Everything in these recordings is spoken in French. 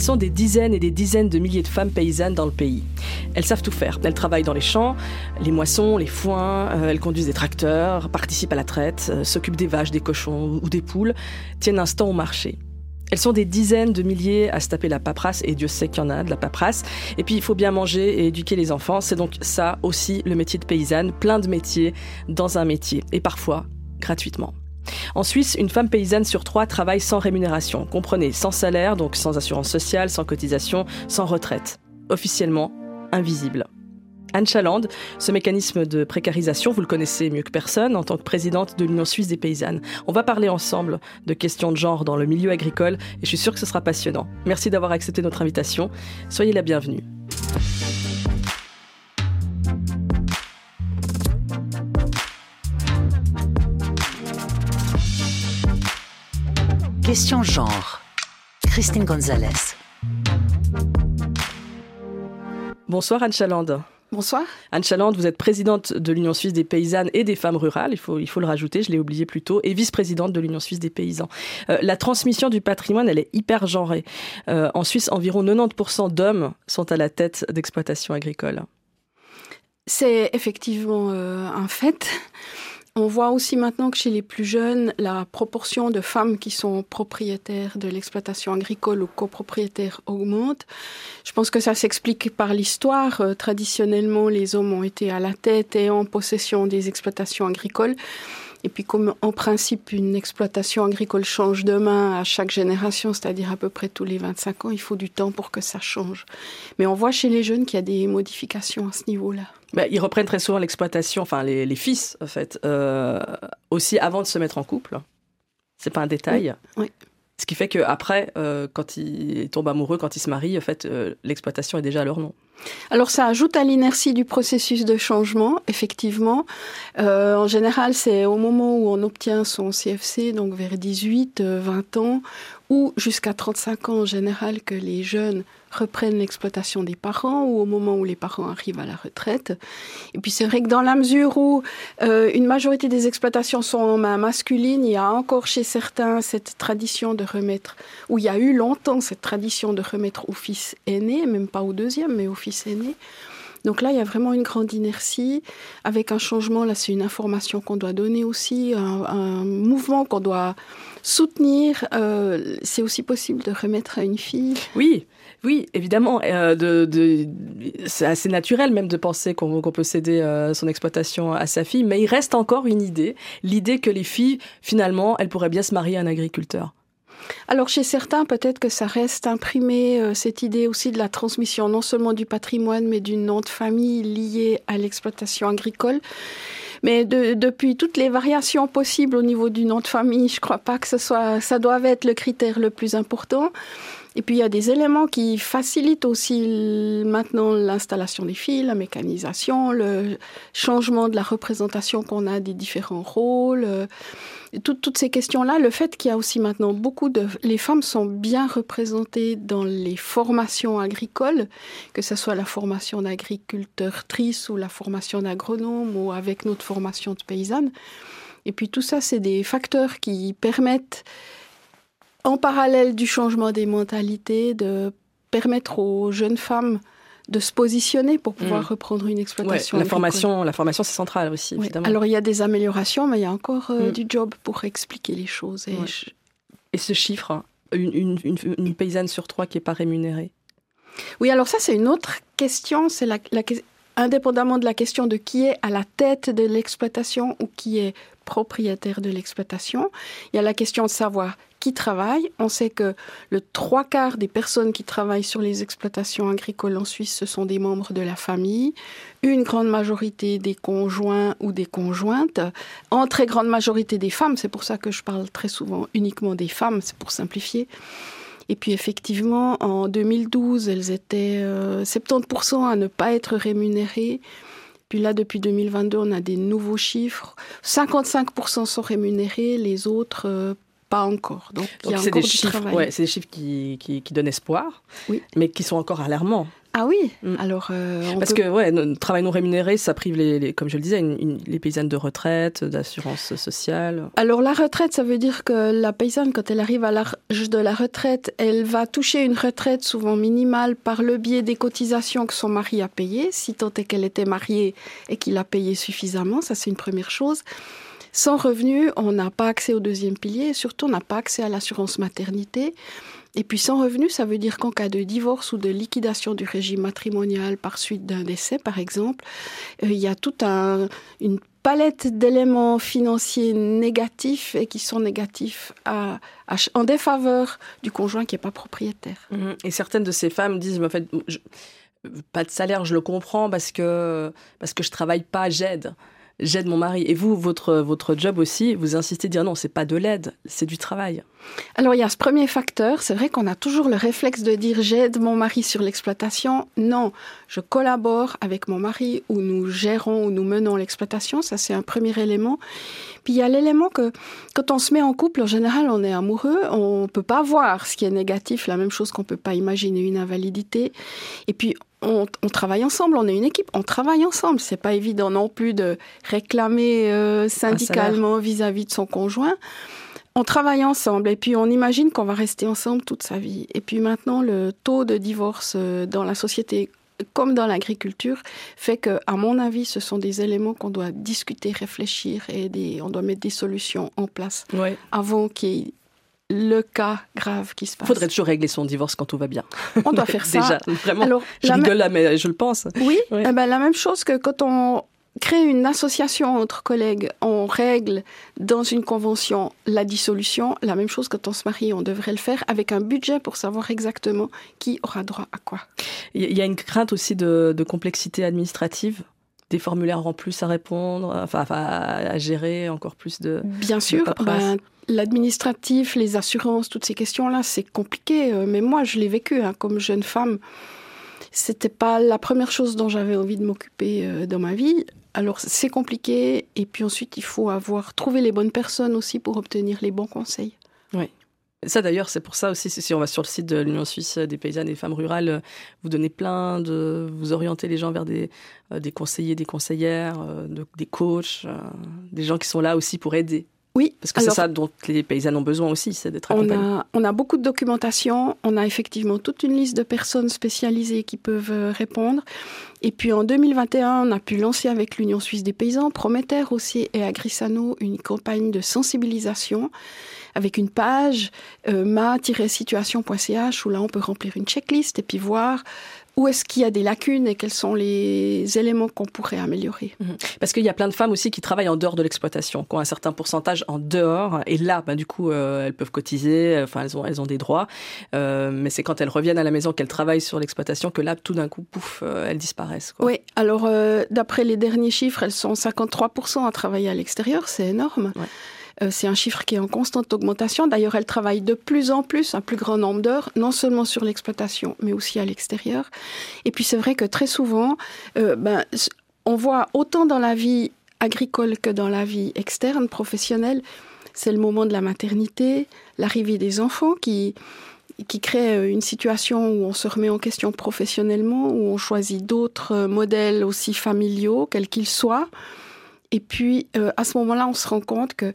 elles sont des dizaines et des dizaines de milliers de femmes paysannes dans le pays. Elles savent tout faire. Elles travaillent dans les champs, les moissons, les foins, euh, elles conduisent des tracteurs, participent à la traite, euh, s'occupent des vaches, des cochons ou des poules, tiennent un stand au marché. Elles sont des dizaines de milliers à se taper la paperasse, et Dieu sait qu'il y en a de la paperasse. Et puis il faut bien manger et éduquer les enfants. C'est donc ça aussi le métier de paysanne, plein de métiers dans un métier, et parfois gratuitement. En Suisse, une femme paysanne sur trois travaille sans rémunération. Comprenez, sans salaire, donc sans assurance sociale, sans cotisation, sans retraite. Officiellement, invisible. Anne Chaland, ce mécanisme de précarisation, vous le connaissez mieux que personne en tant que présidente de l'Union suisse des paysannes. On va parler ensemble de questions de genre dans le milieu agricole et je suis sûre que ce sera passionnant. Merci d'avoir accepté notre invitation. Soyez la bienvenue. Question genre. Christine Gonzalez. Bonsoir Anne Chaland. Bonsoir. Anne Chaland, vous êtes présidente de l'Union suisse des paysannes et des femmes rurales, il faut, il faut le rajouter, je l'ai oublié plus tôt, et vice-présidente de l'Union suisse des paysans. Euh, la transmission du patrimoine, elle est hyper genrée. Euh, en Suisse, environ 90% d'hommes sont à la tête d'exploitations agricoles. C'est effectivement euh, un fait. On voit aussi maintenant que chez les plus jeunes, la proportion de femmes qui sont propriétaires de l'exploitation agricole ou copropriétaires augmente. Je pense que ça s'explique par l'histoire. Euh, traditionnellement, les hommes ont été à la tête et en possession des exploitations agricoles. Et puis comme en principe une exploitation agricole change de main à chaque génération, c'est-à-dire à peu près tous les 25 ans, il faut du temps pour que ça change. Mais on voit chez les jeunes qu'il y a des modifications à ce niveau-là. Bah, ils reprennent très souvent l'exploitation, enfin les, fils en fait, euh, aussi avant de se mettre en couple. C'est pas un détail. Oui. Ce qui fait qu'après, euh, quand ils tombent amoureux, quand ils se marient, en fait, euh, l'exploitation est déjà à leur nom. Alors ça ajoute à l'inertie du processus de changement, effectivement. Euh, en général, c'est au moment où on obtient son CFC, donc vers 18, 20 ans, ou jusqu'à 35 ans en général, que les jeunes reprennent l'exploitation des parents ou au moment où les parents arrivent à la retraite. Et puis c'est vrai que dans la mesure où euh, une majorité des exploitations sont en main masculine, il y a encore chez certains cette tradition de remettre, où il y a eu longtemps cette tradition de remettre au fils aîné, même pas au deuxième, mais au fils aîné. Donc là, il y a vraiment une grande inertie avec un changement. Là, c'est une information qu'on doit donner aussi, un, mouvement qu'on doit soutenir. Euh, c'est aussi possible de remettre à une fille. Oui, oui, évidemment. Euh, c'est assez naturel même de penser qu'on peut céder euh, son exploitation à sa fille, mais il reste encore une idée, l'idée que les filles, finalement, elles pourraient bien se marier à un agriculteur. Alors chez certains, peut-être que ça reste imprimé, euh, cette idée aussi de la transmission non seulement du patrimoine, mais d'une nom de famille liée à l'exploitation agricole. Mais depuis toutes les variations possibles au niveau du nom de famille, je ne crois pas que ce soit, ça doit être le critère le plus important. Et puis il y a des éléments qui facilitent aussi maintenant l'installation des fils, la mécanisation, le changement de la représentation qu'on a des différents rôles. Toutes ces questions-là, le fait qu'il y a aussi maintenant beaucoup de... Les femmes sont bien représentées dans les formations agricoles, que ce soit la formation d'agriculteur-trice ou la formation d'agronome ou avec notre formation de paysanne. Et puis tout ça, c'est des facteurs qui permettent en parallèle du changement des mentalités, de permettre aux jeunes femmes de se positionner pour pouvoir mm. reprendre une exploitation. la formation, la formation c'est central aussi. Évidemment. Alors il y a des améliorations, mais il y a encore euh, mm. du job pour expliquer les choses. Et, ce chiffre, une, paysanne sur trois qui n'est pas rémunérée? Oui, alors ça c'est une autre question. C'est la, indépendamment de la question de qui est à la tête de l'exploitation ou qui est propriétaire de l'exploitation, il y a la question de savoir qui travaille. On sait que le trois quarts des personnes qui travaillent sur les exploitations agricoles en Suisse, ce sont des membres de la famille. Une grande majorité des conjoints ou des conjointes. En très grande majorité des femmes, c'est pour ça que je parle très souvent uniquement des femmes, c'est pour simplifier. Et puis effectivement, en 2012, elles étaient 70% euh, à ne pas être rémunérées. Puis là, depuis 2022, on a des nouveaux chiffres. 55% sont rémunérés, les autres euh, pas encore. Donc, c'est des, chiffres, ouais, des chiffres qui, qui, donnent espoir, oui. mais qui sont encore alarmants. Ah oui, mm. alors euh, parce que ouais, le travail non rémunéré, ça prive les, comme je le disais, les paysannes de retraite, d'assurance sociale. Alors la retraite, ça veut dire que la paysanne, quand elle arrive à l'âge de la retraite, elle va toucher une retraite souvent minimale par le biais des cotisations que son mari a payées, si tant est qu'elle était mariée et qu'il a payé suffisamment. Ça, c'est une première chose. Sans revenu, on n'a pas accès au deuxième pilier et surtout on n'a pas accès à l'assurance maternité. Et puis sans revenu, ça veut dire qu'en cas de divorce ou de liquidation du régime matrimonial par suite d'un décès, par exemple, euh, il y a toute un, une palette d'éléments financiers négatifs et qui sont négatifs en défaveur du conjoint qui n'est pas propriétaire. Mmh. Et certaines de ces femmes disent, en fait, pas de salaire, je le comprends parce que parce que je travaille pas, j'aide j'aide mon mari. Et vous, votre, votre job aussi, vous insistez à dire non, c'est pas de l'aide, c'est du travail. Alors il y a ce premier facteur, c'est vrai qu'on a toujours le réflexe de dire j'aide mon mari sur l'exploitation. Non, je collabore avec mon mari ou nous gérons ou nous menons l'exploitation, ça c'est un premier élément. Puis il y a l'élément que quand on se met en couple, en général on est amoureux, on peut pas voir ce qui est négatif, la même chose qu'on peut pas imaginer une invalidité. Et puis on, travaille ensemble, on est une équipe, on travaille ensemble. C'est pas évident non plus de réclamer euh, syndicalement vis-à-vis de son conjoint. On travaille ensemble et puis on imagine qu'on va rester ensemble toute sa vie. Et puis maintenant, le taux de divorce euh, dans la société comme dans l'agriculture, fait que, à mon avis, ce sont des éléments qu'on doit discuter, réfléchir et on doit mettre des solutions en place avant qu'il y ait le cas grave qui se passe. Il faudrait toujours régler son divorce quand tout va bien. On doit faire ça. Déjà, vraiment. Alors, je rigole là, mais je le pense. Oui, Eh ben, la même chose que quand on crée une association entre collègues, on règle dans une convention la dissolution. La même chose quand on se marie, on devrait le faire avec un budget pour savoir exactement qui aura droit à quoi. Il y a une crainte aussi de, complexité administrative des formulaires en plus à répondre, enfin, à gérer encore plus de. Bien sûr, ben, l'administratif, les assurances, toutes ces questions-là, c'est compliqué. Euh, mais moi, je l'ai vécu hein, comme jeune femme. C'était pas la première chose dont j'avais envie de m'occuper euh, dans ma vie. Alors c'est compliqué. Et puis ensuite, il faut avoir trouvé les bonnes personnes aussi pour obtenir les bons conseils. Oui. Ça d'ailleurs, c'est pour ça aussi, si on va sur le site de l'Union suisse des paysannes et des femmes rurales, vous donnez plein de, vous orientez les gens vers des, euh, des conseillers, des conseillères, des coachs, des gens qui sont là aussi pour aider. Oui. Parce que c'est ça dont les paysannes ont besoin aussi, c'est d'être accompagnés. On a, on a beaucoup de documentation, on a effectivement toute une liste de personnes spécialisées qui peuvent euh, répondre. Et puis en 2021, on a pu lancer avec l'Union suisse des paysans, Prometer aussi et Agrissano une campagne de sensibilisation avec une page euh, ma-situation.ch où là on peut remplir une checklist et puis voir où est-ce qu'il y a des lacunes et quels sont les éléments qu'on pourrait améliorer? Mhm. Parce qu'il y a plein de femmes aussi qui travaillent en dehors de l'exploitation, qui ont un certain pourcentage en dehors, et là, ben, du coup, euh, elles peuvent cotiser, enfin, elles ont, elles ont des droits, euh, mais c'est quand elles reviennent à la maison qu'elles travaillent sur l'exploitation que là, tout d'un coup, pouf, euh, elles disparaissent. Oui, alors d'après les derniers chiffres, elles sont 53% à travailler à l'extérieur, c'est énorme. Euh, c'est un chiffre qui est en constante augmentation. D'ailleurs, elle travaille de plus en plus, un plus grand nombre d'heures, non seulement sur l'exploitation, mais aussi à l'extérieur. Et puis c'est vrai que très souvent, euh, ben, on voit autant dans la vie agricole que dans la vie externe, professionnelle, c'est le moment de la maternité, l'arrivée des enfants qui, qui crée euh, une situation où on se remet en question professionnellement, où on choisit d'autres modèles aussi familiaux, quels qu'ils soient. Et puis, à ce moment-là, on se rend compte que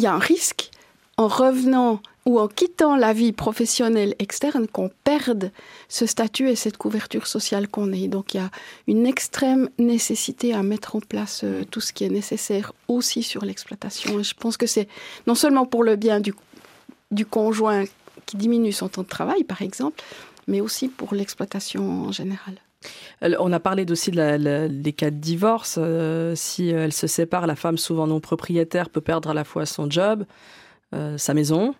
il y a un risque en revenant ou en quittant la vie professionnelle externe qu'on perde ce statut et cette couverture sociale qu'on est. Donc il y a une extrême nécessité à mettre en place euh, tout ce qui est nécessaire aussi sur l'exploitation. Je pense que c'est non seulement pour le bien du conjoint qui diminue son temps de travail, par exemple, mais aussi pour l'exploitation en général. On a parlé aussi de des cas de divorce. Euh, si elle se sépare, la femme, souvent non propriétaire, peut perdre à la fois son job, euh, sa maison,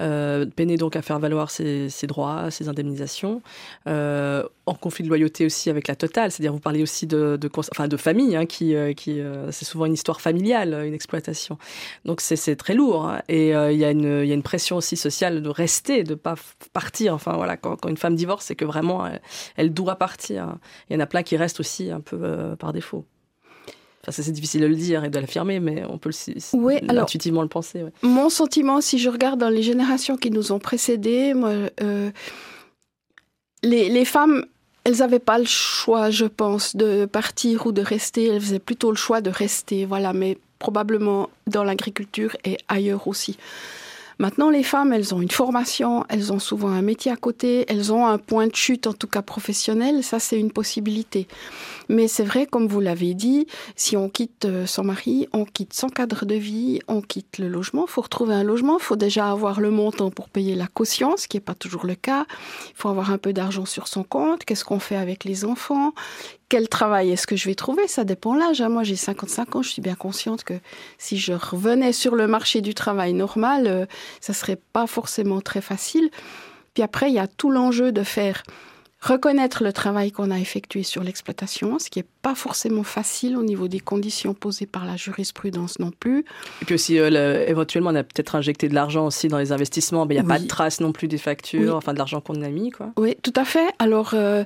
euh, donc à faire valoir ses, droits, ses indemnisations, euh, en conflit de loyauté aussi avec la totale, c'est-à-dire vous parlez aussi de, de, famille, hein, qui, euh, qui c'est souvent une histoire familiale, une exploitation. Donc c'est très lourd hein. et il y, a une, pression aussi sociale de rester, de pas partir. Enfin voilà, quand, quand une femme divorce, c'est que vraiment elle, elle, doit partir. Il y en a plein qui restent aussi un peu par défaut. Enfin, c'est difficile de le dire et de l'affirmer, mais on peut oui, intuitivement le penser. Mon sentiment, si je regarde dans les générations qui nous ont précédés, moi, euh, les, les, femmes elles n'avaient pas le choix, je pense, de partir ou de rester. Elles faisaient plutôt le choix de rester, voilà, mais probablement dans l'agriculture et ailleurs aussi. Maintenant, les femmes, elles ont une formation, elles ont souvent un métier à côté, elles ont un point de chute, en tout cas professionnel, ça c'est une possibilité. Mais c'est vrai, comme vous l'avez dit, si on quitte euh, son mari, on quitte son cadre de vie, on quitte le logement, il faut retrouver un logement, il faut déjà avoir le montant pour payer la caution, ce qui n'est pas toujours le cas, il faut avoir un peu d'argent sur son compte, qu'est-ce qu'on fait avec les enfants, quel travail est-ce que je vais trouver Ça dépend l'âge. Hein. Moi, j'ai 55 ans. Je suis bien consciente que si je revenais sur le marché du travail normal, euh, ça serait pas forcément très facile. Puis après, il y a tout l'enjeu de faire reconnaître le travail qu'on a effectué sur l'exploitation, ce qui n'est pas forcément facile au niveau des conditions posées par la jurisprudence non plus. Et puis aussi, euh, éventuellement, on a peut-être injecté de l'argent aussi dans les investissements, mais il n'y a pas de trace non plus des factures, enfin de l'argent qu'on a mis. Quoi. Oui, tout à fait. Alors, euh,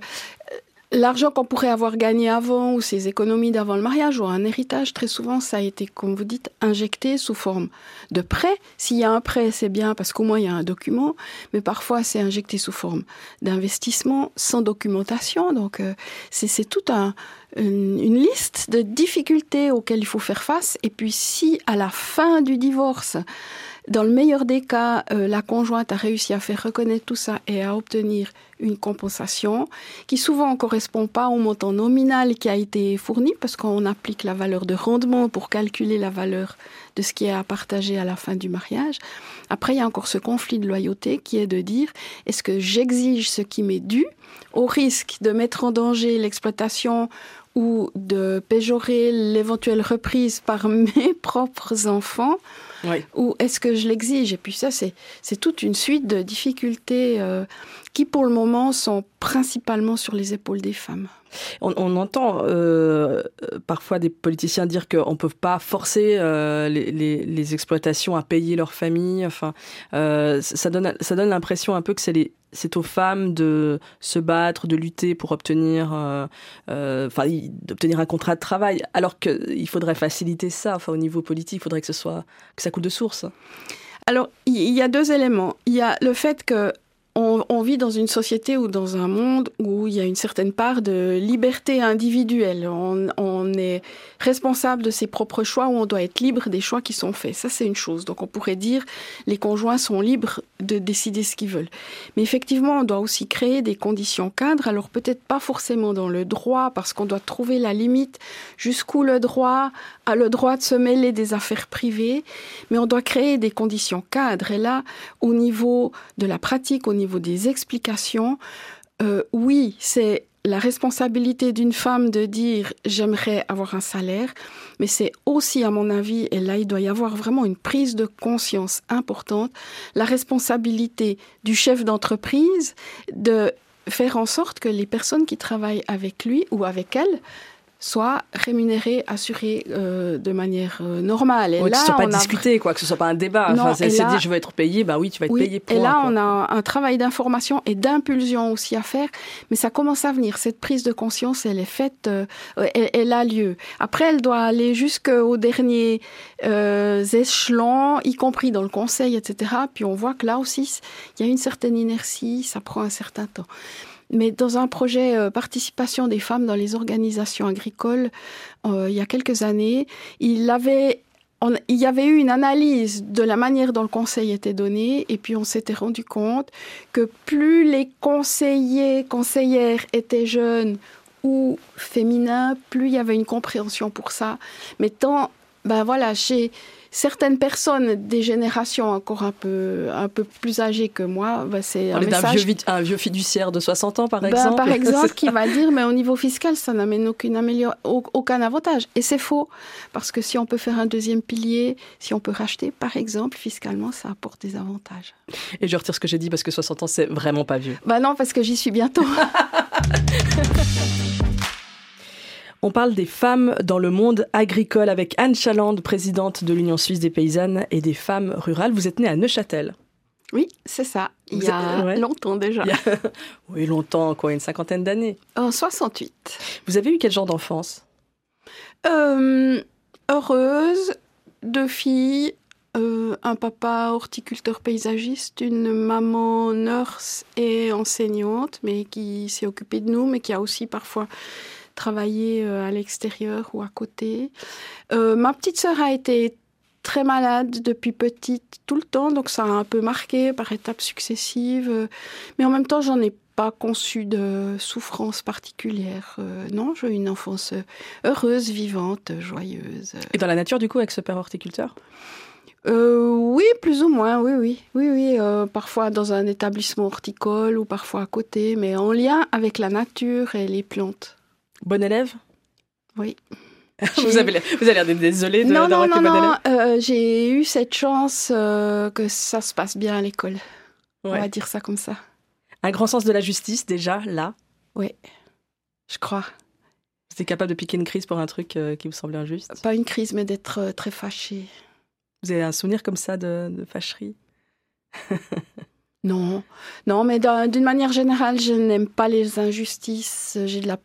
L'argent qu'on pourrait avoir gagné avant ou ses économies d'avant le mariage ou un héritage, très souvent, ça a été, comme vous dites, injecté sous forme de prêt. S'il y a un prêt, c'est bien parce qu'au moins il y a un document, mais parfois c'est injecté sous forme d'investissement sans documentation. Donc euh, c'est tout un, une, liste de difficultés auxquelles il faut faire face. Et puis si à la fin du divorce, dans le meilleur des cas, euh, la conjointe a réussi à faire reconnaître tout ça et à obtenir une compensation qui souvent ne correspond pas au montant nominal qui a été fourni parce qu'on applique la valeur de rendement pour calculer la valeur de ce qui est à partager à la fin du mariage. Après, il y a encore ce conflit de loyauté qui est de dire est-ce que j'exige ce qui m'est dû au risque de mettre en danger l'exploitation ou de péjorer l'éventuelle reprise par mes propres enfants ou est-ce que je l'exige? Et puis ça, c'est toute une suite de difficultés euh, qui, pour le moment, sont principalement sur les épaules des femmes. On, entend euh, parfois des politiciens dire qu'on ne peut pas forcer euh, les, exploitations à payer leurs familles. Ça donne, ça donne l'impression un peu que c'est aux femmes de se battre, de lutter pour obtenir, euh, euh, d'obtenir un contrat de travail, alors qu'il faudrait faciliter ça. Enfin, au niveau politique, il faudrait que ce soit que ça coûte de source. Alors, il y a deux éléments. Il y a le fait que on, vit dans une société ou dans un monde où il y a une certaine part de liberté individuelle. On, est responsable de ses propres choix ou on doit être libre des choix qui sont faits. Ça, c'est une chose. Donc, on pourrait dire les conjoints sont libres de décider ce qu'ils veulent. Mais effectivement, on doit aussi créer des conditions cadres. Alors, peut-être pas forcément dans le droit, parce qu'on doit trouver la limite jusqu'où le droit a le droit de se mêler des affaires privées, mais on doit créer des conditions cadres. Et là, au niveau de la pratique, au niveau niveau des explications, euh, oui, c'est la responsabilité d'une femme de dire j'aimerais avoir un salaire, mais c'est aussi, à mon avis, et là il doit y avoir vraiment une prise de conscience importante, la responsabilité du chef d'entreprise de faire en sorte que les personnes qui travaillent avec lui ou avec elle soit rémunéré, assuré euh, de manière euh, normale. Et là, que ce soit pas discuté, quoi, que ce soit pas un débat. enfin, c'est dit, je veux être payé, bah oui, tu vas être payé. et là, on a un travail d'information et d'impulsion aussi à faire, mais ça commence à venir. Cette prise de conscience, elle est faite, euh, elle, a lieu. Après, elle doit aller jusqu'aux derniers échelons, y compris dans le conseil, etc. Puis on voit que là aussi, il y a une certaine inertie, ça prend un certain temps. Mais dans un projet euh, participation des femmes dans les organisations agricoles, euh, il y a quelques années, il avait il y avait eu une analyse de la manière dont le conseil était donné, et puis on s'était rendu compte que plus les conseillers, conseillères étaient jeunes ou féminins, plus il y avait une compréhension pour ça. Mais tant, ben voilà, chez certaines personnes des générations encore un peu, un peu plus âgées que moi, bah, c'est un message... Vieux, un vieux fiduciaire de 60 ans, par bah, exemple Par exemple, qui va dire, mais au niveau fiscal, ça n'amène aucune aucun avantage. Et c'est faux, parce que si on peut faire un deuxième pilier, si on peut racheter, par exemple, fiscalement, ça apporte des avantages. Et je retire ce que j'ai dit, parce que 60 ans, c'est vraiment pas vieux. Bah non, parce que j'y suis bientôt. On parle des femmes dans le monde agricole avec Anne Chaland, présidente de l'Union suisse des paysannes et des femmes rurales. Vous êtes née à Neuchâtel. Oui, c'est ça. Il y a longtemps déjà. Oui, longtemps, quoi, une cinquantaine d'années. En 68. Vous avez eu quel genre d'enfance? Euh, Heureuse, deux filles, euh, un papa horticulteur paysagiste, une maman nurse et enseignante, mais qui s'est occupée de nous, mais qui a aussi parfois travaillé à l'extérieur ou à côté. ma petite sœur a été très malade depuis petite tout le temps, donc ça a un peu marqué par étapes successives. Mais en même temps, j'en ai pas conçu de souffrance particulière. Euh, non, j'ai eu une enfance heureuse, vivante, joyeuse. Et dans la nature, du coup, avec ce père horticulteur euh, oui, plus ou moins, oui, oui, oui, oui. Euh, parfois dans un établissement horticole ou parfois à côté, mais en lien avec la nature et les plantes. Bon élève? Oui. vous, avez vous avez l'air d'être désolée de Non, non, non, non. j'ai eu cette chance que ça se passe bien à l'école. On va dire ça comme ça. Un grand sens de la justice, déjà, là Oui, je crois. Vous étiez capable de piquer une crise pour un truc euh, qui vous semblait injuste? Pas une crise, mais d'être euh, très fâchée. Vous avez un souvenir comme ça de, fâcherie? Non, non, mais d'une manière générale, je n'aime pas les injustices, j'ai de la...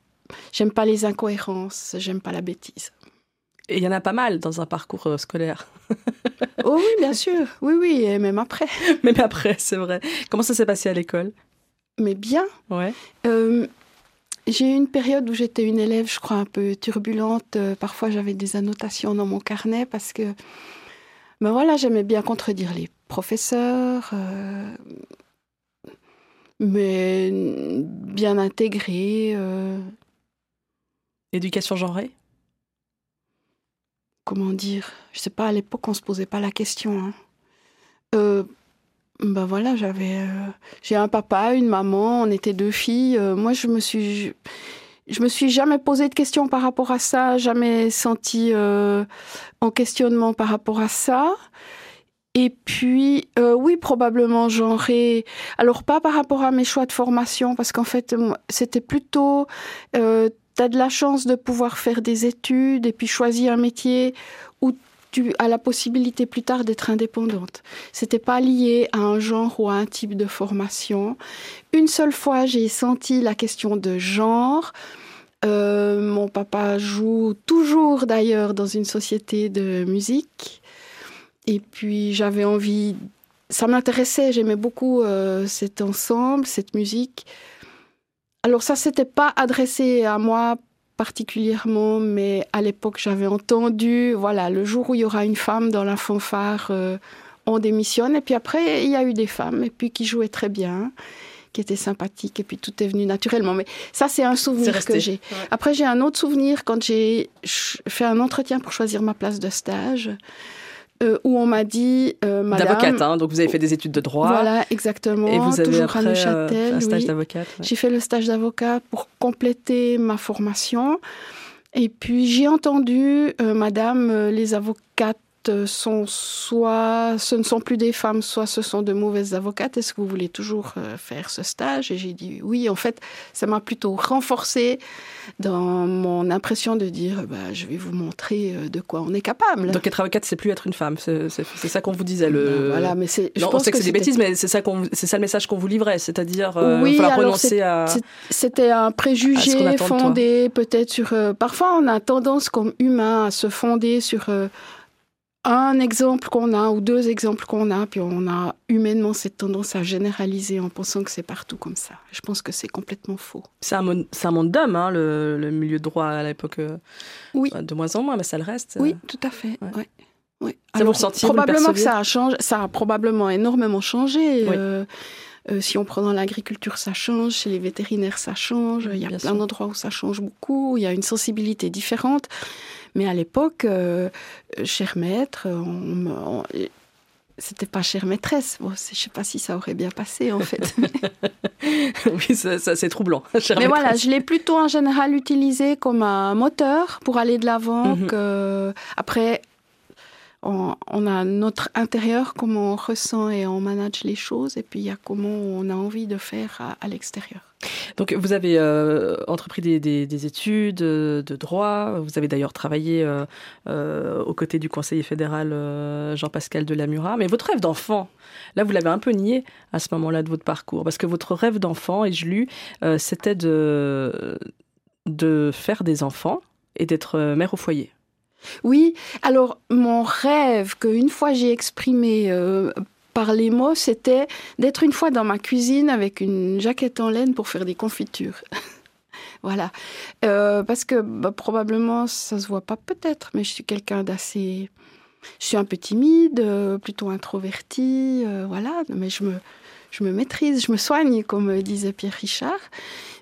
j'aime pas les incohérences, j'aime pas la bêtise. Et il y en a pas mal dans un parcours euh, scolaire. oh oui, bien sûr, oui, oui, et même après. même après, c'est vrai. Comment ça s'est passé à l'école? Mais bien. Ouais. Euh, j'ai eu une période où j'étais une élève, je crois, un peu turbulente. Euh, parfois, j'avais des annotations dans mon carnet parce que, ben voilà, j'aimais bien contredire les professeurs, euh, mais bien intégrée. Éducation genrée? Comment dire? Je sais pas, à l'époque, on se posait pas la question. Ben voilà, j'avais, euh, j'ai un papa, une maman, on était deux filles. Euh, moi, je me suis, je, me suis jamais posé de questions par rapport à ça, jamais senti en questionnement par rapport à ça. Et puis, oui, probablement genré. Alors, pas par rapport à mes choix de formation, parce qu'en fait, c'était plutôt, tu de la chance de pouvoir faire des études et puis choisir un métier où tu as la possibilité plus tard d'être indépendante. C'était pas lié à un genre ou à un type de formation. Une seule fois, j'ai senti la question de genre. Euh, mon papa joue toujours d'ailleurs dans une société de musique. Et puis j'avais envie, ça m'intéressait, j'aimais beaucoup euh, cet ensemble, cette musique. Alors ça, s'était pas adressé à moi particulièrement, mais à l'époque, j'avais entendu, voilà, le jour où il y aura une femme dans la fanfare, euh, on démissionne. Et puis après, il y a eu des femmes, et puis qui jouaient très bien, qui étaient sympathiques, et puis tout est venu naturellement. Mais ça, c'est un souvenir que j'ai. Après, j'ai un autre souvenir quand j'ai fait un entretien pour choisir ma place de stage. Euh, où on m'a dit, euh, madame... D'avocate, hein, donc vous avez fait des études de droit. Voilà, exactement. Et vous avez toujours après, à Neuchâtel. Euh, un stage d'avocate. J'ai fait le stage d'avocat pour compléter ma formation. Et puis j'ai entendu, madame, les avocates sont soit ce ne sont plus des femmes, soit ce sont de mauvaises avocates. Est-ce que vous voulez toujours euh, faire ce stage? Et j'ai dit oui. En fait, ça m'a plutôt renforcé dans mon impression de dire bah, je vais vous montrer euh, de quoi on est capable. Donc être avocate, c'est plus être une femme. C'est ça qu'on vous disait. Le... Ben, voilà, mais c'est. on sait que, c'est des bêtises, mais c'est ça, c'est ça le message qu'on vous livrait, c'est-à-dire euh, oui, renoncer à. C'était un préjugé fondé peut-être sur. parfois, on a tendance comme humain à se fonder sur un exemple qu'on a ou deux exemples qu'on a, puis on a humainement cette tendance à généraliser en pensant que c'est partout comme ça. Je pense que c'est complètement faux. C'est un, monde, un monde d'hommes, hein, le, milieu de droit à l'époque. Euh, oui. De moins en moins, mais ça le reste. Oui, tout à fait. Ouais. Ouais. Ça vous le Probablement que ça a changé, ça a probablement énormément changé. Euh, euh, si on prend dans l'agriculture, ça change. Chez les vétérinaires, ça change. Il y a plein d'endroits où ça change beaucoup. Il y a une sensibilité différente. Mais à l'époque, euh, cher maître, on, c'était pas chère maîtresse. Bon, je sais pas si ça aurait bien passé en fait. oui, ça, c'est troublant. Mais voilà, je l'ai plutôt en général utilisé comme un moteur pour aller de l'avant. Mhm. Après, on, a notre intérieur, comment on ressent et on manage les choses, et puis il y a comment on a envie de faire à, l'extérieur. Donc vous avez euh, entrepris des, études euh, de droit, vous avez d'ailleurs travaillé euh, aux côtés du conseiller fédéral Jean-Pascal Delamura, mais votre rêve d'enfant, là vous l'avez un peu nié à ce moment-là de votre parcours, parce que votre rêve d'enfant, et je lu, c'était de, de faire des enfants et d'être mère au foyer. Oui, alors mon rêve qu'une fois j'ai exprimé par les mots, c'était d'être une fois dans ma cuisine avec une jaquette en laine pour faire des confitures. voilà. Euh, parce que bah, probablement, ça se voit pas peut-être, mais je suis quelqu'un d'assez... Je suis un peu timide, euh, plutôt introverti, voilà, mais je me, je me maîtrise, je me soigne, comme disait Pierre Richard.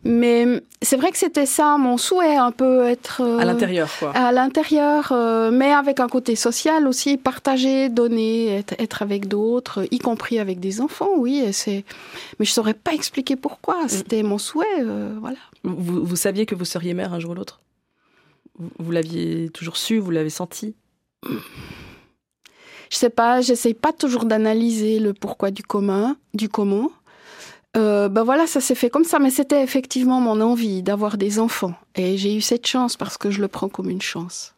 Mais c'est vrai que c'était ça mon souhait, un peu être à l'intérieur, quoi. À l'intérieur, euh, mais avec un côté social aussi, partager, donner, être, avec d'autres, y compris avec des enfants, oui. c'est, mais je saurais pas expliquer pourquoi. Mm. C'était mon souhait, euh, voilà. Vous, vous, saviez que vous seriez mère un jour ou l'autre? Vous, l'aviez toujours su, vous l'avez senti? Je sais pas, j'essaye pas toujours d'analyser le pourquoi du commun, du comment. Euh, ben voilà, ça s'est fait comme ça, mais c'était effectivement mon envie d'avoir des enfants. Et j'ai eu cette chance parce que je le prends comme une chance.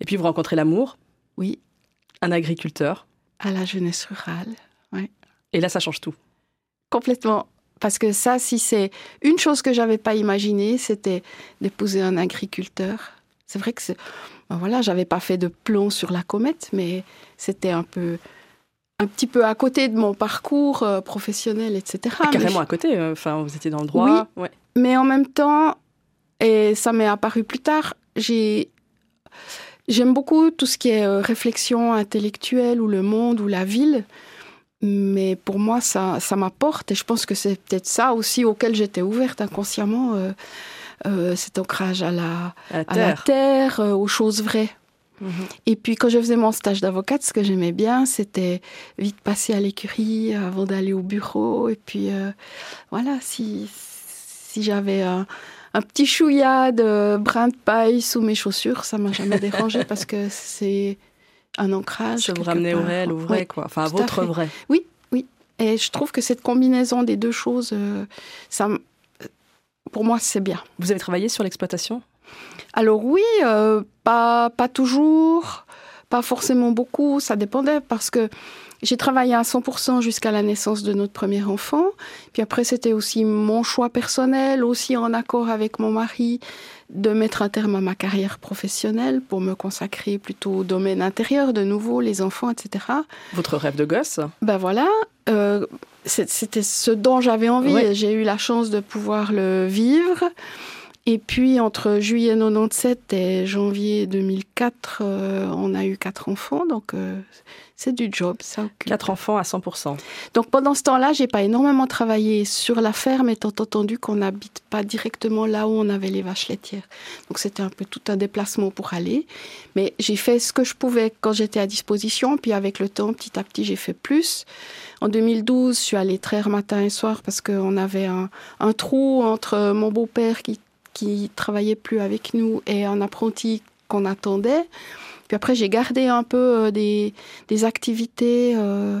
Et puis vous rencontrez l'amour? Oui. Un agriculteur À la jeunesse rurale, oui. Et là, ça change tout Complètement. Parce que ça, si c'est une chose que j'avais pas imaginée, c'était d'épouser un agriculteur. C'est vrai que ben voilà, j'avais pas fait de plomb sur la comète, mais c'était un peu un petit peu à côté de mon parcours euh, professionnel, etc. Ah, carrément à côté, euh, enfin, vous étiez dans le droit. Oui, mais en même temps, et ça m'est apparu plus tard, j'ai... J'aime beaucoup tout ce qui est euh, réflexion intellectuelle ou le monde ou la ville, mais pour moi, ça, ça m'apporte et je pense que c'est peut-être ça aussi auquel j'étais ouverte inconsciemment, cet ancrage à la, à la terre aux choses vraies. Et puis quand je faisais mon stage d'avocate, ce que j'aimais bien, c'était vite passer à l'écurie avant d'aller au bureau. Et puis euh, voilà, si, si j'avais un, petit chouïa de brin de paille sous mes chaussures, ça m'a jamais dérangé parce que c'est un ancrage. Ça vous ramenait au réel, au vrai, quoi. Enfin, à votre vrai. Oui, oui. Et je trouve que cette combinaison des deux choses, euh, ça, pour moi, c'est bien. Vous avez travaillé sur l'exploitation? Alors oui, euh, pas, pas toujours, pas forcément beaucoup, ça dépendait parce que j'ai travaillé à 100% jusqu'à la naissance de notre premier enfant. Puis après, c'était aussi mon choix personnel, aussi en accord avec mon mari, de mettre un terme à ma carrière professionnelle pour me consacrer plutôt au domaine intérieur, de nouveau, les enfants, etc. Votre rêve de gosse? Ben voilà. Euh, c'était ce dont j'avais envie. J'ai eu la chance de pouvoir le vivre. Et puis, entre juillet 97 et janvier 2004, euh, on a eu quatre enfants. Donc, euh, c'est du job, ça Quatre enfants à 100%. Donc, pendant ce temps-là, j'ai pas énormément travaillé sur la ferme, étant entendu qu'on n'habite pas directement là où on avait les vaches laitières. Donc, c'était un peu tout un déplacement pour aller. Mais j'ai fait ce que je pouvais quand j'étais à disposition. Puis, avec le temps, petit à petit, j'ai fait plus. En 2012, je suis allée traire matin et soir parce qu'on avait un, un trou entre mon beau-père qui qui travaillait plus avec nous et un apprenti qu'on attendait. Puis après, j'ai gardé un peu euh, des, activités euh,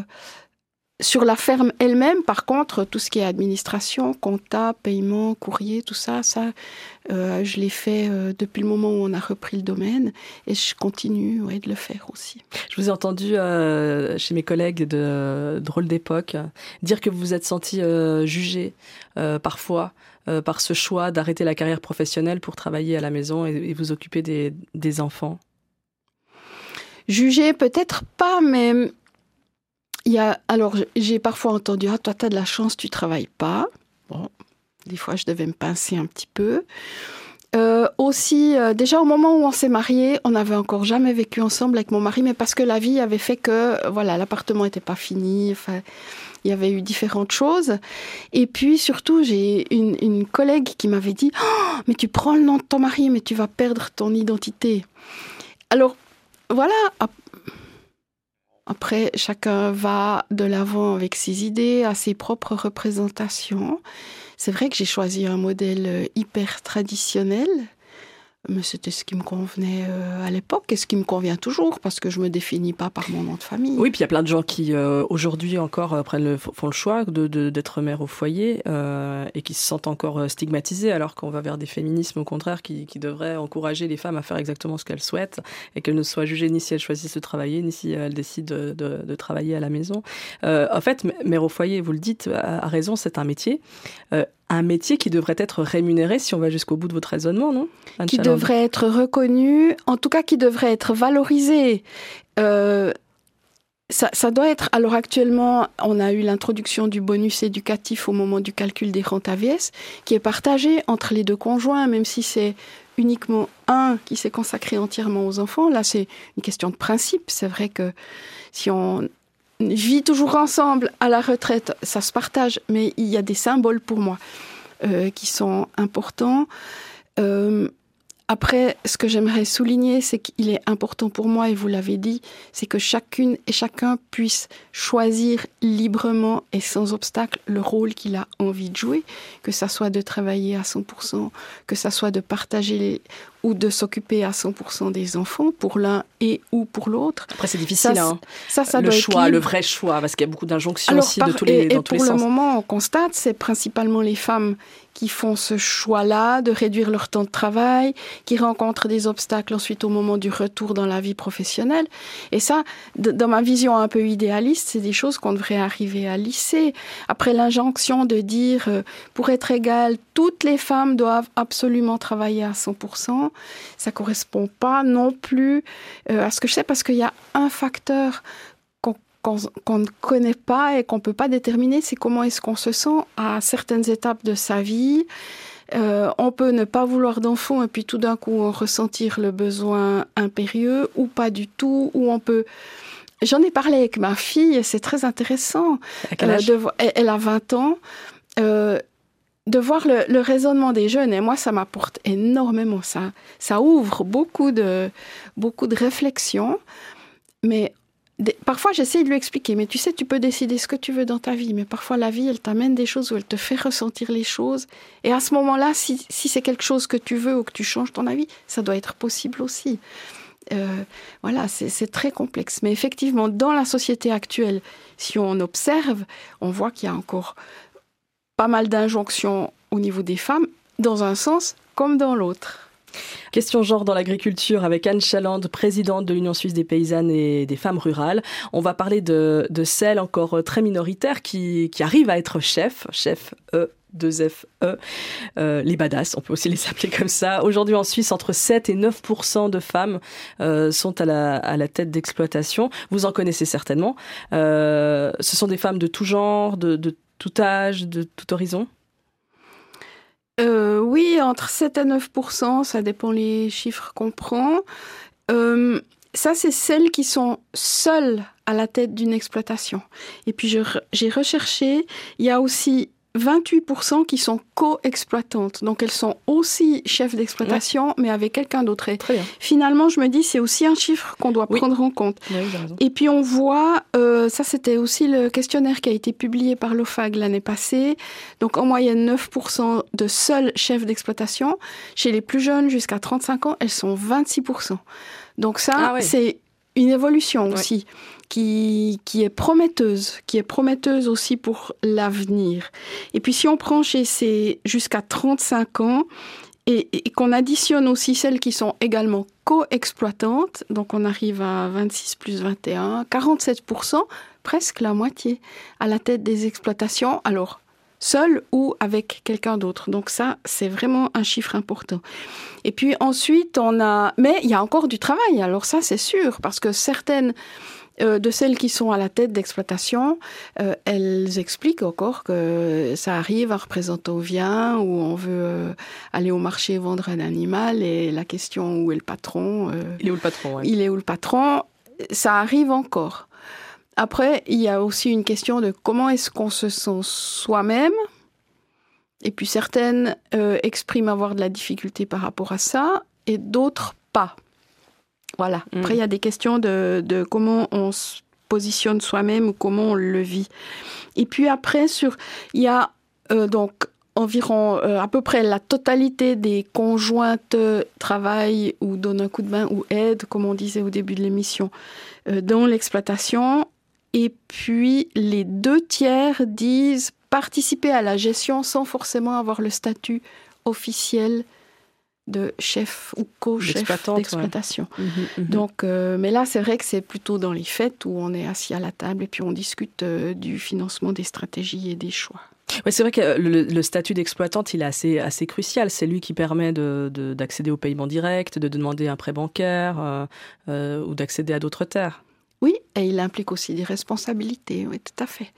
sur la ferme elle-même. Par contre, tout ce qui est administration, compta, paiement, courrier, tout ça, ça, euh, je l'ai fait depuis le moment où on a repris le domaine et je continue de le faire aussi. Je vous ai entendu chez mes collègues de Drôle d'époque dire que vous vous êtes senti jugé parfois euh, par ce choix d'arrêter la carrière professionnelle pour travailler à la maison et, vous occuper des, enfants? Juger, peut-être pas, mais il y a, alors j'ai parfois entendu Ah, toi, tu as de la chance, tu travailles pas. Bon, des fois, je devais me pincer un petit peu. Euh, aussi, euh, déjà au moment où on s'est mariés, on n'avait encore jamais vécu ensemble avec mon mari, mais parce que la vie avait fait que, voilà, l'appartement n'était pas fini. Il y avait eu différentes choses. Et puis surtout, j'ai une, collègue qui m'avait dit oh, Mais tu prends le nom de ton mari, mais tu vas perdre ton identité. Alors, voilà. Après, chacun va de l'avant avec ses idées, à ses propres représentations. C'est vrai que j'ai choisi un modèle hyper traditionnel mais c'était ce qui me convenait euh, à l'époque et ce qui me convient toujours parce que je me définis pas par mon nom de famille. Oui, puis il y a plein de gens qui euh, aujourd'hui encore euh, prennent font le choix de d'être mère au foyer et qui se sentent encore stigmatisés alors qu'on va vers des féminismes au contraire qui, qui devraient encourager les femmes à faire exactement ce qu'elles souhaitent et qu'elles ne soient jugées ni si elles choisissent de travailler ni si elles décident de, de, de travailler à la maison. en fait, mère au foyer, vous le dites, à raison, c'est un métier un métier qui devrait être rémunéré si on va jusqu'au bout de votre raisonnement, non? Qui devrait être reconnu, en tout cas qui devrait être valorisé. Euh, ça, ça, doit être. Alors actuellement, on a eu l'introduction du bonus éducatif au moment du calcul des rentes AVS, qui est partagé entre les deux conjoints, même si c'est uniquement un qui s'est consacré entièrement aux enfants. Là, c'est une question de principe. C'est vrai que si on vit toujours ensemble à la retraite, ça se partage, mais il y a des symboles pour moi euh, qui sont importants. Euh, après, ce que j'aimerais souligner, c'est qu'il est important pour moi, et vous l'avez dit, c'est que chacune et chacun puisse choisir librement et sans obstacle le rôle qu'il a envie de jouer, que ça soit de travailler à 100%, que ça soit de partager les, ou de s'occuper à 100% des enfants pour l'un et ou pour l'autre. Après, c'est difficile, ça, hein. ça, ça, le choix, le vrai choix, parce qu'il y a beaucoup d'injonctions aussi de tous les, et, dans tous les sens. pour le moment, on constate, c'est principalement les femmes qui font ce choix-là de réduire leur temps de travail, qui rencontrent des obstacles ensuite au moment du retour dans la vie professionnelle. Et ça, dans ma vision un peu idéaliste, c'est des choses qu'on devrait arriver à lisser. Après l'injonction de dire, euh, pour être égal, toutes les femmes doivent absolument travailler à 100%, ça correspond pas non plus euh, à ce que je sais parce qu'il y a un facteur qu'on ne connaît pas et qu'on ne peut pas déterminer, c'est comment est-ce qu'on se sent à certaines étapes de sa vie. Euh, on peut ne pas vouloir d'enfant et puis tout d'un coup ressentir le besoin impérieux ou pas du tout, ou on peut... J'en ai parlé avec ma fille, c'est très intéressant. Euh, elle a 20 ans. Euh, de voir le, raisonnement des jeunes, et moi, ça m'apporte énormément. Ça, ça ouvre beaucoup de, beaucoup de réflexions. Mais parfois, j'essaie de lui expliquer, mais tu sais, tu peux décider ce que tu veux dans ta vie, mais parfois, la vie, elle t'amène des choses où elle te fait ressentir les choses. Et à ce moment-là, si, si c'est quelque chose que tu veux ou que tu changes ton avis, ça doit être possible aussi. Euh, voilà, c'est très complexe. Mais effectivement, dans la société actuelle, si on observe, on voit qu'il y a encore pas mal d'injonctions au niveau des femmes, dans un sens comme dans l'autre. Question genre dans l'agriculture avec Anne Chaland, présidente de l'Union suisse des paysannes et des femmes rurales. On va parler de, celles encore très minoritaires qui, arrivent à être chefs, chef E 2 FE, euh, les badass, on peut aussi les appeler comme ça. Aujourd'hui en Suisse, entre 7 et 9% de femmes euh, sont à la, à la tête d'exploitation. Vous en connaissez certainement. Euh, ce sont des femmes de tout genre, de, de tout âge, de tout horizon? Euh, Oui, entre 7 et 9% ça dépend les chiffres qu'on prend. Euh, ça, c'est celles qui sont seules à la tête d'une exploitation. Et puis, j'ai recherché, il y a aussi 28% qui sont co-exploitantes. Donc elles sont aussi chefs d'exploitation, mais avec quelqu'un d'autre. Finalement, je me dis, c'est aussi un chiffre qu'on doit prendre en compte. Et puis on voit, euh, ça c'était aussi le questionnaire qui a été publié par l'OFAG l'année passée. Donc en moyenne 9% de seuls chefs d'exploitation. Chez les plus jeunes, jusqu'à 35 ans, elles sont 26%. Donc ça, ah c'est une évolution aussi qui, qui est prometteuse, qui est prometteuse aussi pour l'avenir. Et puis si on prend chez ces jusqu'à 35 ans, et, qu'on additionne aussi celles qui sont également co-exploitantes, donc on arrive à 26 plus 21, 47%, presque la moitié, à la tête des exploitations. Alors, seul ou avec quelqu'un d'autre. Donc ça, c'est vraiment un chiffre important. Et puis ensuite, on a... Mais il y a encore du travail, alors ça, c'est sûr, parce que certaines euh, de celles qui sont à la tête d'exploitation, euh, elles expliquent encore que ça arrive, un représentant vient ou on veut euh, aller au marché vendre un animal et la question où est le patron Il est où le patron Il est où le patron Ça arrive encore. Après, il y a aussi une question de comment est-ce qu'on se sent soi-même. Et puis certaines expriment avoir de la difficulté par rapport à ça et d'autres pas. Voilà. Mm. Après, il y a des questions de, comment on se positionne soi-même ou comment on le vit. Et puis après, sur, il y a euh, donc environ euh, à peu près la totalité des conjointes travaillent ou donnent un coup de main ou aident, comme on disait au début de l'émission, euh, dans l'exploitation. Et puis les deux tiers disent participer à la gestion sans forcément avoir le statut officiel de chef ou co-chef d'exploitation. Mhm, mhm. Donc, euh, mais là, c'est vrai que c'est plutôt dans les fêtes où on est assis à la table et puis on discute euh, du financement des stratégies et des choix. Ouais, c'est vrai que le, statut d'exploitante, il est assez, assez crucial. C'est lui qui permet d'accéder de, au paiement direct, de demander un prêt bancaire euh, ou d'accéder à d'autres terres. Oui, et il implique aussi des responsabilités, oui, tout à fait.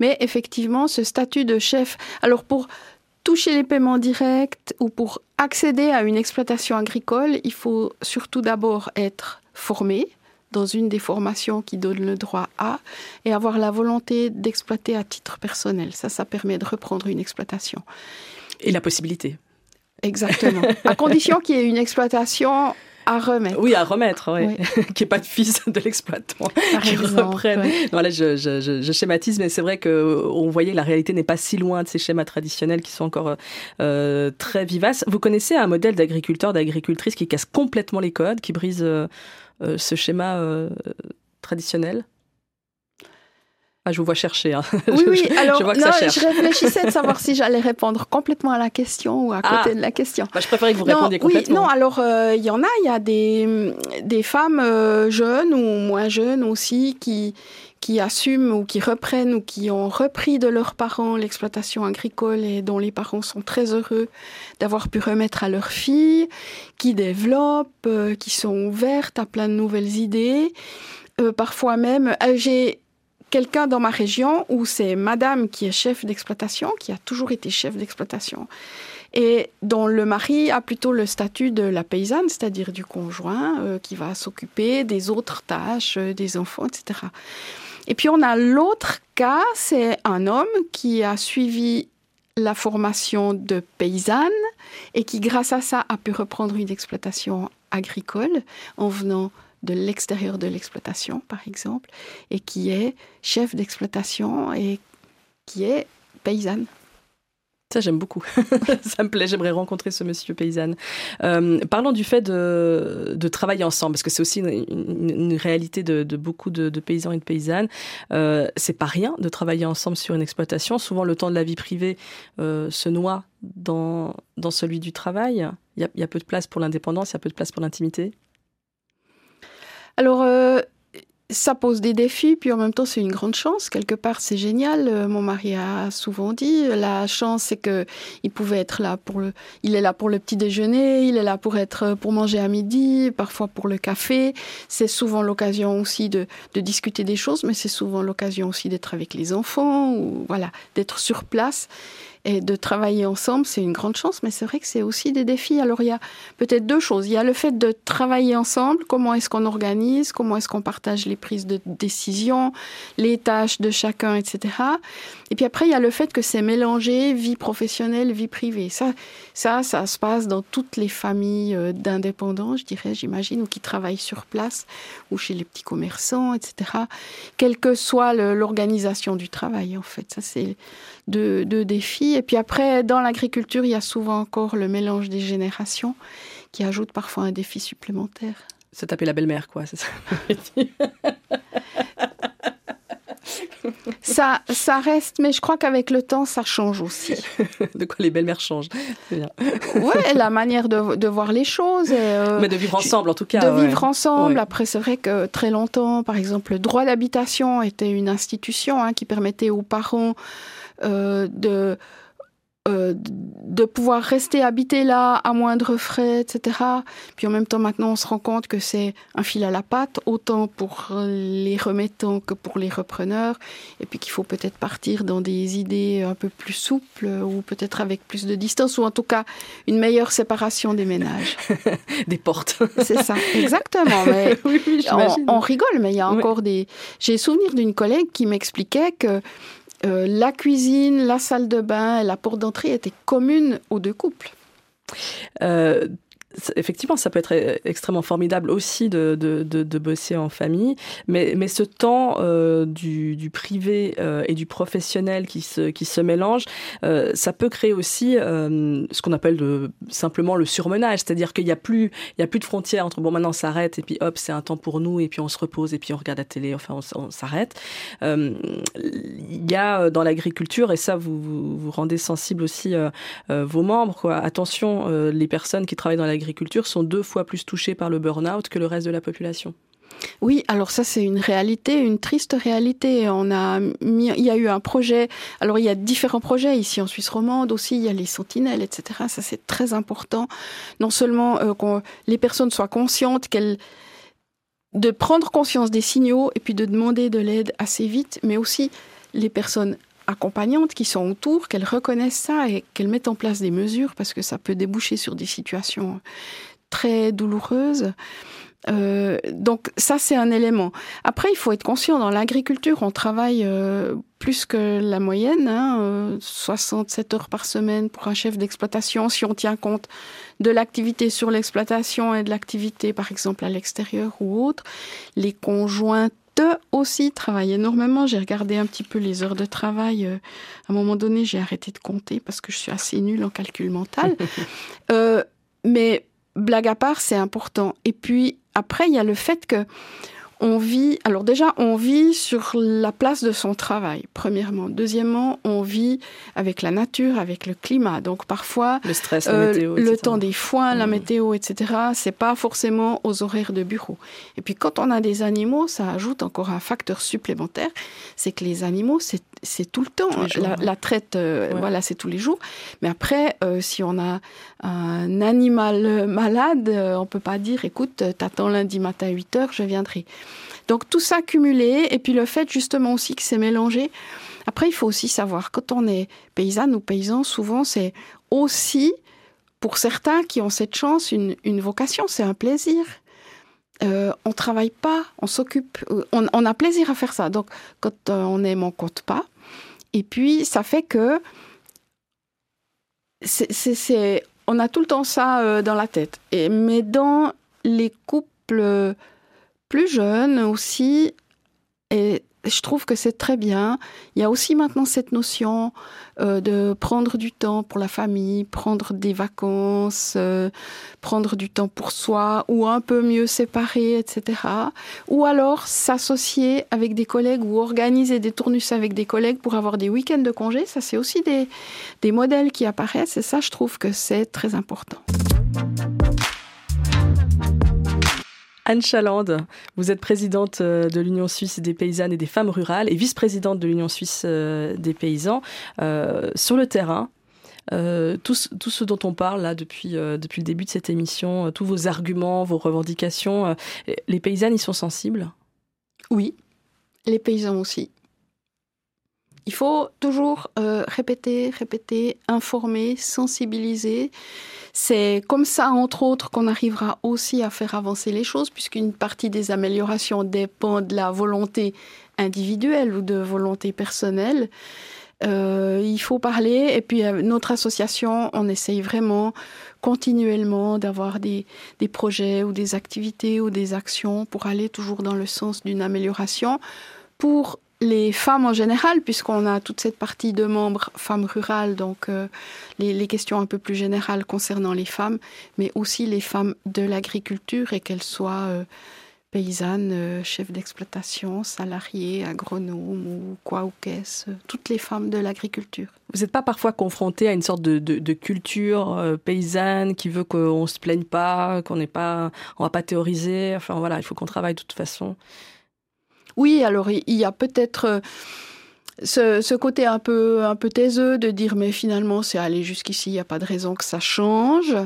Mais effectivement, ce statut de chef, alors pour toucher les paiements directs ou pour accéder à une exploitation agricole, il faut surtout d'abord être formé, dans une des formations qui donne le droit à et avoir la volonté d'exploiter à titre personnel. Ça, ça permet de reprendre une exploitation. Et la possibilité. Exactement. à condition qu'il y ait une exploitation à remettre. Oui, à remettre, oui. Qu'il n'y ait pas de fils de l'exploitant qui reprenne. Non, là, je, je, schématise, mais c'est vrai qu'on voyait que la réalité n'est pas si loin de ces schémas traditionnels qui sont encore euh, très vivaces. Vous connaissez un modèle d'agriculteur, d'agricultrice qui casse complètement les codes, qui brise euh, euh, ce schéma euh, traditionnel? Ah, je vous vois chercher. Hein. Oui, oui. Alors, je, non, je réfléchissais de savoir si j'allais répondre complètement à la question ou à côté ah. de la question. Bah, je préférais que vous répondiez complètement. Oui, non, alors, euh, il y en a. Il y a des, des femmes jeunes ou moins jeunes aussi qui, qui assument ou qui reprennent ou qui ont repris de leurs parents l'exploitation agricole et dont les parents sont très heureux d'avoir pu remettre à leurs filles, qui développent, euh, qui sont ouvertes à plein de nouvelles idées. Euh, parfois même, euh, j'ai quelqu'un dans ma région où c'est madame qui est chef d'exploitation, qui a toujours été chef d'exploitation et dont le mari a plutôt le statut de la paysanne, c'est-à-dire du conjoint qui va s'occuper des autres tâches, des enfants, etc. Et puis on a l'autre cas, c'est un homme qui a suivi la formation de paysanne et qui, grâce à ça, a pu reprendre une exploitation agricole en venant de l'extérieur de l'exploitation, par exemple, et qui est chef d'exploitation et qui est paysanne. Ça, j'aime beaucoup. ça me plaît. J'aimerais rencontrer ce monsieur paysanne. Euh, parlons du fait de, travailler ensemble, parce que c'est aussi une, réalité de, beaucoup de, paysans et de paysannes. Euh, c'est pas rien de travailler ensemble sur une exploitation. Souvent, le temps de la vie privée euh, se noie dans, dans celui du travail. Il y, a, il y a peu de place pour l'indépendance, il y a peu de place pour l'intimité. Alors, euh, ça pose des défis, puis en même temps, c'est une grande chance. Quelque part, c'est génial. Euh, mon mari a souvent dit, la chance, c'est que il pouvait être là pour le, il est là pour le petit déjeuner, il est là pour être, pour manger à midi, parfois pour le café. C'est souvent l'occasion aussi de, de discuter des choses, mais c'est souvent l'occasion aussi d'être avec les enfants ou voilà, d'être sur place et de travailler ensemble, c'est une grande chance, mais c'est vrai que c'est aussi des défis. Alors il y a peut-être deux choses. Il y a le fait de travailler ensemble, comment est-ce qu'on organise, comment est-ce qu'on partage les prises de décision, les tâches de chacun, etc. Et puis après, il y a le fait que c'est mélangé vie professionnelle, vie privée. Ça, ça, ça se passe dans toutes les familles euh, d'indépendants, je dirais, j'imagine, ou qui travaillent sur place, ou chez les petits commerçants, etc. Quelle que soit l'organisation du travail, en fait. Ça, c'est deux, deux défis. Et puis après, dans l'agriculture, il y a souvent encore le mélange des générations qui ajoute parfois un défi supplémentaire. Se taper la belle-mère, quoi, c'est ça ça, ça reste, mais je crois qu'avec le temps, ça change aussi. de quoi les belles-mères changent Oui, la manière de, de, voir les choses. Euh, mais de vivre ensemble, en tout cas. De vivre ensemble. Après, c'est vrai que très longtemps, par exemple, le droit d'habitation était une institution hein, qui permettait aux parents euh, de euh, de pouvoir rester habité là à moindre frais, etc. Puis en même temps, maintenant, on se rend compte que c'est un fil à la patte, autant pour les remettants que pour les repreneurs, et puis qu'il faut peut-être partir dans des idées un peu plus souples, ou peut-être avec plus de distance, ou en tout cas une meilleure séparation des ménages. des portes. c'est ça, exactement. Mais on, rigole, mais il y a encore des... J'ai souvenir d'une collègue qui m'expliquait que euh, la cuisine, la salle de bain et la porte d'entrée étaient communes aux deux couples. Euh, effectivement, ça peut être euh, extrêmement formidable aussi de, de, de, bosser en famille, mais, mais ce temps euh, du, du, privé euh, et du professionnel qui se, qui se mélange, ça peut créer aussi ce qu'on appelle de, simplement le surmenage, c'est-à-dire qu'il n'y a, plus, il y a plus de frontières entre bon, maintenant on s'arrête et puis hop, c'est un temps pour nous et puis on se repose et puis on regarde la télé, enfin on, s'arrête. Il y a dans l'agriculture, et ça vous, vous, vous rendez sensible aussi vos membres, quoi. attention, les personnes qui travaillent dans l'agriculture sont deux fois plus touchés par le burn-out que le reste de la population. Oui, alors ça c'est une réalité, une triste réalité. On a mis, il y a eu un projet. Alors il y a différents projets ici en Suisse romande aussi. Il y a les sentinelles, etc. Ça c'est très important. Non seulement euh, que les personnes soient conscientes qu'elles de prendre conscience des signaux et puis de demander de l'aide assez vite, mais aussi les personnes accompagnantes qui sont autour, qu'elles reconnaissent ça et qu'elles mettent en place des mesures parce que ça peut déboucher sur des situations très douloureuses. Euh, donc ça, c'est un élément. Après, il faut être conscient, dans l'agriculture, on travaille euh, plus que la moyenne, hein, 67 euh, heures par semaine pour un chef d'exploitation, si on tient compte de l'activité sur l'exploitation et de l'activité, par exemple, à l'extérieur ou autre. Les conjointes aussi travaillent énormément. J'ai regardé un petit peu les heures de travail. À un moment donné, j'ai arrêté de compter parce que je suis assez nulle en calcul mental. mais blague à part, c'est important. Et puis, après, il y a le fait que on vit, alors déjà, on vit sur la place de son travail, premièrement. Deuxièmement, on vit avec la nature, avec le climat. Donc parfois, le stress, la euh, météo, le temps des foins, la mmh. météo, etc. C'est pas forcément aux horaires de bureau. Et puis quand on a des animaux, ça ajoute encore un facteur supplémentaire, c'est que les animaux, c'est tout le temps. la, traite, euh, voilà, c'est tous les jours. Mais après, euh, si on a un animal malade, on peut pas dire, écoute, t'attends lundi matin à 8 heures, je viendrai. Donc tout ça cumulé, et puis le fait justement aussi que c'est mélangé. Après, il faut aussi savoir, quand on est paysanne ou paysan, souvent c'est aussi, pour certains qui ont cette chance, une, vocation, c'est un plaisir. Euh, on travaille pas, on s'occupe, euh, on, a plaisir à faire ça. Donc quand euh, on aime, on compte pas. Et puis ça fait que c'est, on a tout le temps ça euh, dans la tête. Et, mais dans les couples plus jeunes aussi, et je trouve que c'est très bien. Il y a aussi maintenant cette notion euh, de prendre du temps pour la famille, prendre des vacances, euh, prendre du temps pour soi, ou un peu mieux séparer, etc. Ou alors s'associer avec des collègues ou organiser des tournus avec des collègues pour avoir des week-ends de congé. Ça, c'est aussi des, des modèles qui apparaissent, et ça, je trouve que c'est très important. Anne Chalande, vous êtes présidente euh, de l'Union suisse des paysannes et des femmes rurales et vice-présidente de l'Union suisse euh, des paysans. Euh, sur le terrain, tout, ce dont on parle depuis, depuis le début de cette émission, tous vos arguments, vos revendications, les paysannes y sont sensibles? Oui, les paysans aussi. Il faut toujours répéter, répéter, informer, sensibiliser. C'est comme ça, entre autres, qu'on arrivera aussi à faire avancer les choses, puisqu'une partie des améliorations dépend de la volonté individuelle ou de volonté personnelle. Euh, il faut parler. Et puis, euh, notre association, on essaye vraiment continuellement d'avoir des, des projets ou des activités ou des actions pour aller toujours dans le sens d'une amélioration, pour les femmes en général, puisqu'on a toute cette partie de membres femmes rurales, donc euh, les, questions un peu plus générales concernant les femmes, mais aussi les femmes de l'agriculture et qu'elles soient euh, paysannes, euh, chefs d'exploitation, salariés, agronomes ou quoi ou qu'est-ce, toutes les femmes de l'agriculture. Vous n'êtes pas parfois confronté à une sorte de, culture paysanne qui veut qu'on se plaigne pas, qu'on n'est pas, on va pas théoriser. Enfin voilà, il faut qu'on travaille de toute façon. Oui, alors il y a peut-être euh, ce, côté un peu, un peu taiseux de dire mais finalement c'est allé jusqu'ici, il n'y a pas de raison que ça change.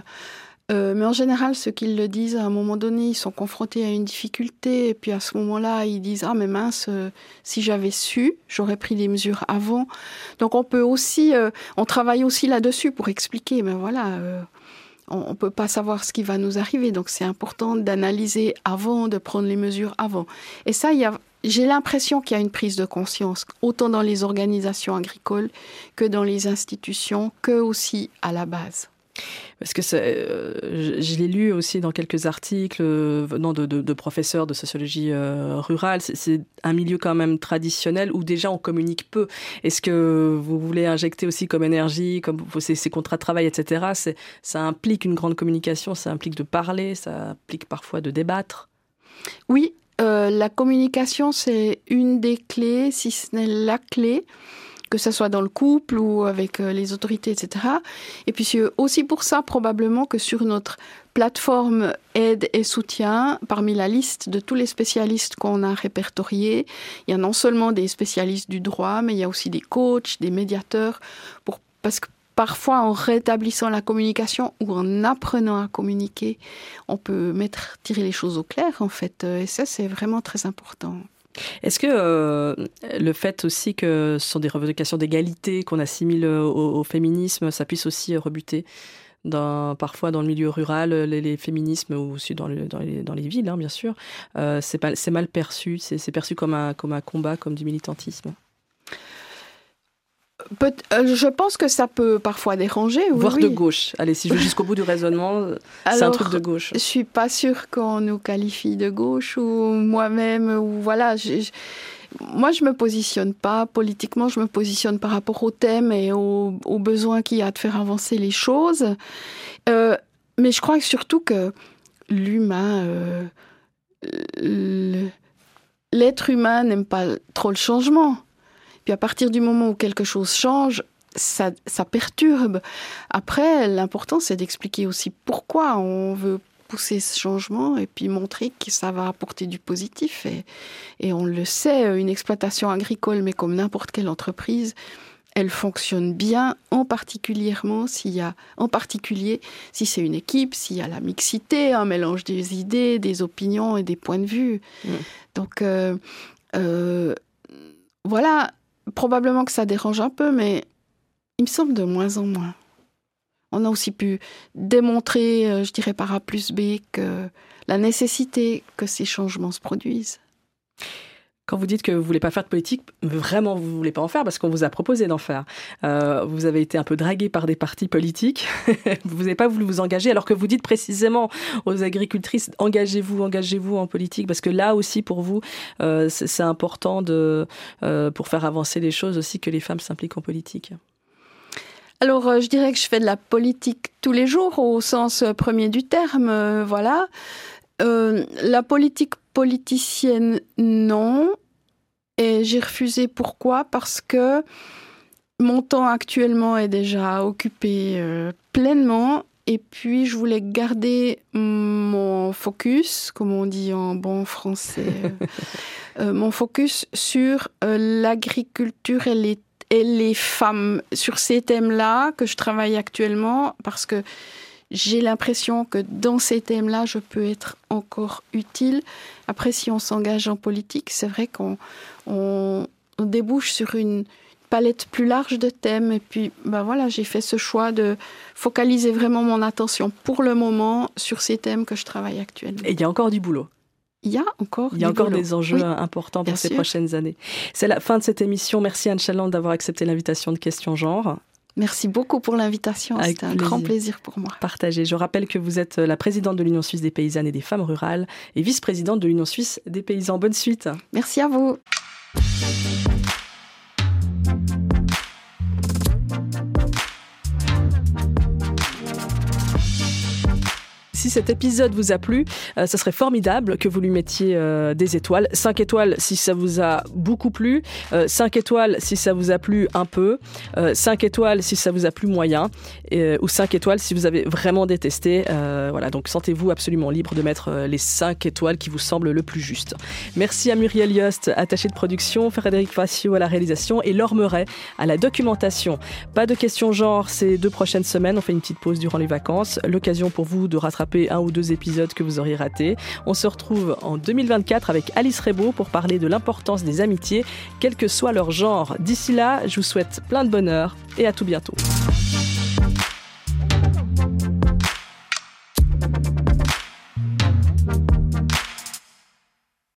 Euh, mais en général, ceux qui le disent, à un moment donné, ils sont confrontés à une difficulté, et puis à ce moment-là, ils disent ah mais mince, euh, si j'avais su, j'aurais pris des mesures avant. Donc on peut aussi, on travaille aussi là-dessus pour expliquer, mais voilà, on ne peut pas savoir ce qui va nous arriver, donc c'est important d'analyser avant, de prendre les mesures avant. Et ça, il y a j'ai l'impression qu'il y a une prise de conscience, autant dans les organisations agricoles que dans les institutions, que aussi à la base. Parce que euh, je, l'ai lu aussi dans quelques articles euh, venant de, professeurs de sociologie euh, rurale. C'est un milieu quand même traditionnel où déjà on communique peu. Est-ce que vous voulez injecter aussi comme énergie, comme ces, ces contrats de travail, etc. Ça implique une grande communication, ça implique de parler, ça implique parfois de débattre. Oui, euh, la communication, c'est une des clés, si ce n'est la clé. que ce soit dans le couple ou avec euh, les autorités, etc. Et puis c'est aussi pour ça probablement que sur notre plateforme aide et soutien, parmi la liste de tous les spécialistes qu'on a répertoriés, il y a non seulement des spécialistes du droit, mais il y a aussi des coachs, des médiateurs, pour, parce que parfois en rétablissant la communication ou en apprenant à communiquer, on peut mettre, tirer les choses au clair en fait. Et ça, c'est vraiment très important. Est-ce que euh, le fait aussi que ce sont des revendications d'égalité qu'on assimile au, féminisme, ça puisse aussi rebuter parfois dans le milieu rural, les, féminismes ou aussi dans, les, villes, hein, bien sûr, euh, c'est mal perçu, c'est perçu comme un combat, comme du militantisme euh, je pense que ça peut parfois déranger. Oui, Voire de gauche. Allez, si je vais jusqu'au bout du raisonnement, c'est un truc de gauche. Je suis pas sûre qu'on nous qualifie de gauche ou moi-même ou voilà. moi, je me positionne pas politiquement. Je me positionne par rapport au thème et aux, besoins qu'il y a de faire avancer les choses. Euh, mais je crois surtout que l'humain, euh, l'être humain n'aime pas trop le changement. Puis à partir du moment où quelque chose change, ça, ça perturbe. Après, l'important, c'est d'expliquer aussi pourquoi on veut pousser ce changement et puis montrer que ça va apporter du positif. Et, et on le sait, une exploitation agricole, mais comme n'importe quelle entreprise, elle fonctionne bien, en particulièrement s'il y a, en particulier si c'est une équipe, s'il y a la mixité, un mélange des idées, des opinions et des points de vue. Mmh. Donc euh, euh, voilà, probablement que ça dérange un peu, mais il me semble de moins en moins. On a aussi pu démontrer, euh, je dirais par A plus B, que la nécessité que ces changements se produisent. Quand vous dites que vous voulez pas faire de politique, vraiment vous voulez pas en faire parce qu'on vous a proposé d'en faire. Euh, vous avez été un peu dragué par des partis politiques. vous n'avez pas voulu vous engager alors que vous dites précisément aux agricultrices engagez-vous, engagez-vous en politique parce que là aussi pour vous euh, c'est important de euh, pour faire avancer les choses aussi que les femmes s'impliquent en politique. Alors, je dirais que je fais de la politique tous les jours au sens premier du terme, voilà. La politique politicienne, non. Et j'ai refusé pourquoi? Parce que mon temps actuellement est déjà occupé euh, pleinement. Et puis, je voulais garder mon focus, comme on dit en bon français, euh, mon focus sur euh, l'agriculture et les, et les femmes, sur ces thèmes-là que je travaille actuellement, parce que j'ai l'impression que dans ces thèmes-là, je peux être encore utile. Après, si on s'engage en politique, c'est vrai qu'on on, débouche sur une palette plus large de thèmes. Et puis, ben voilà, j'ai fait ce choix de focaliser vraiment mon attention pour le moment sur ces thèmes que je travaille actuellement. Et il y a encore du boulot. Il y a encore, il y a encore des enjeux importants pour ces prochaines années. C'est la fin de cette émission. Merci Anne Chaland d'avoir accepté l'invitation de Question Genre. Merci beaucoup pour l'invitation. C'était un grand plaisir pour moi. Partagé. Je rappelle que vous êtes la présidente de l'Union suisse des paysannes et des femmes rurales et vice-présidente de l'Union suisse des paysans. Bonne suite. Merci à vous. Cet épisode vous a plu, euh, ça serait formidable que vous lui mettiez euh, des étoiles. 5 étoiles si ça vous a beaucoup plu, 5 euh, étoiles si ça vous a plu un peu, 5 étoiles si ça vous a plu moyen, ou 5 étoiles si vous avez vraiment détesté. voilà, donc sentez-vous absolument libre de mettre les 5 étoiles qui vous semblent le plus juste. Merci à Muriel Yost, attachée de production, Frédéric Facio à la réalisation et Laure à la documentation. Pas de questions genre ces deux prochaines semaines, on fait une petite pause durant les vacances, l'occasion pour vous de un ou deux épisodes que vous auriez ratés. On se retrouve en 2024 avec Alice Rebaud pour parler de l'importance des amitiés, quel que soit leur genre. D'ici là, je vous souhaite plein de bonheur et à tout bientôt.